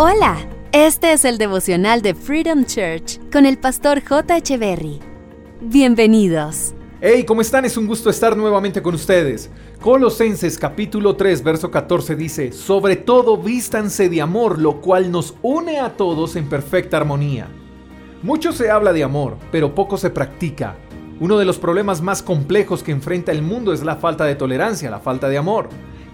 Hola, este es el devocional de Freedom Church con el pastor J. Berry. Bienvenidos. Hey, ¿cómo están? Es un gusto estar nuevamente con ustedes. Colosenses capítulo 3, verso 14 dice, Sobre todo vístanse de amor, lo cual nos une a todos en perfecta armonía. Mucho se habla de amor, pero poco se practica. Uno de los problemas más complejos que enfrenta el mundo es la falta de tolerancia, la falta de amor.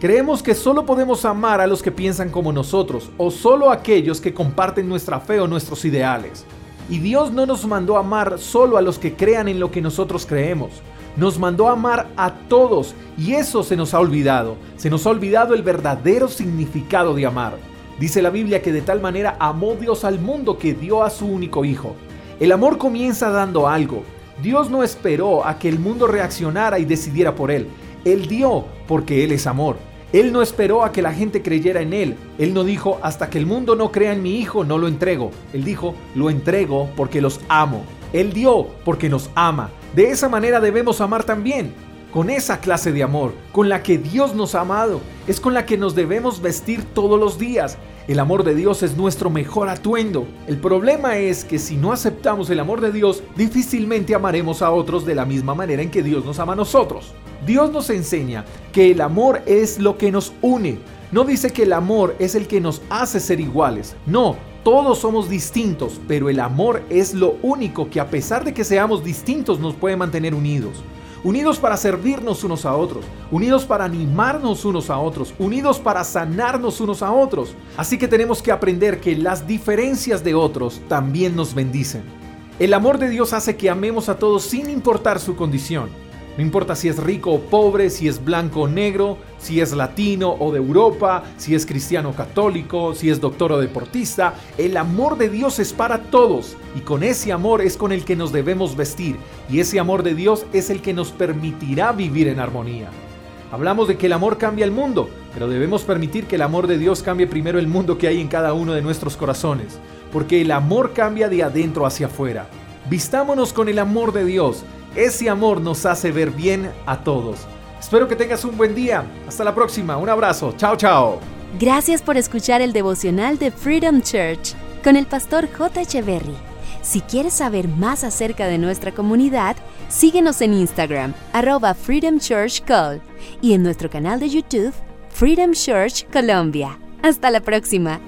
Creemos que solo podemos amar a los que piensan como nosotros o solo a aquellos que comparten nuestra fe o nuestros ideales. Y Dios no nos mandó a amar solo a los que crean en lo que nosotros creemos. Nos mandó a amar a todos y eso se nos ha olvidado. Se nos ha olvidado el verdadero significado de amar. Dice la Biblia que de tal manera amó Dios al mundo que dio a su único Hijo. El amor comienza dando algo. Dios no esperó a que el mundo reaccionara y decidiera por él. Él dio porque Él es amor. Él no esperó a que la gente creyera en Él. Él no dijo, hasta que el mundo no crea en mi Hijo, no lo entrego. Él dijo, lo entrego porque los amo. Él dio porque nos ama. De esa manera debemos amar también. Con esa clase de amor, con la que Dios nos ha amado, es con la que nos debemos vestir todos los días. El amor de Dios es nuestro mejor atuendo. El problema es que si no aceptamos el amor de Dios, difícilmente amaremos a otros de la misma manera en que Dios nos ama a nosotros. Dios nos enseña que el amor es lo que nos une. No dice que el amor es el que nos hace ser iguales. No, todos somos distintos, pero el amor es lo único que a pesar de que seamos distintos nos puede mantener unidos. Unidos para servirnos unos a otros, unidos para animarnos unos a otros, unidos para sanarnos unos a otros. Así que tenemos que aprender que las diferencias de otros también nos bendicen. El amor de Dios hace que amemos a todos sin importar su condición. No importa si es rico o pobre, si es blanco o negro, si es latino o de Europa, si es cristiano o católico, si es doctor o deportista, el amor de Dios es para todos y con ese amor es con el que nos debemos vestir y ese amor de Dios es el que nos permitirá vivir en armonía. Hablamos de que el amor cambia el mundo, pero debemos permitir que el amor de Dios cambie primero el mundo que hay en cada uno de nuestros corazones, porque el amor cambia de adentro hacia afuera. Vistámonos con el amor de Dios ese amor nos hace ver bien a todos. Espero que tengas un buen día. Hasta la próxima. Un abrazo. Chao, chao. Gracias por escuchar el devocional de Freedom Church con el pastor J. Echeverry. Si quieres saber más acerca de nuestra comunidad, síguenos en Instagram, arroba Freedom Church Call, y en nuestro canal de YouTube, Freedom Church Colombia. Hasta la próxima.